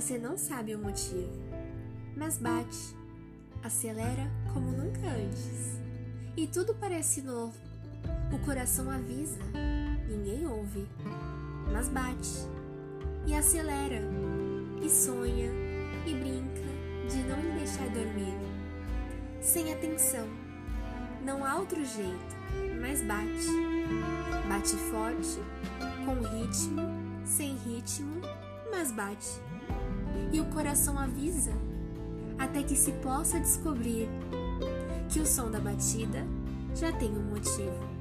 Você não sabe o motivo, mas bate, acelera como nunca antes. E tudo parece novo. O coração avisa, ninguém ouve, mas bate e acelera e sonha e brinca de não lhe deixar dormir. Sem atenção, não há outro jeito, mas bate. Bate forte, com ritmo, sem ritmo, mas bate e o coração avisa, até que se possa descobrir que o som da batida já tem um motivo.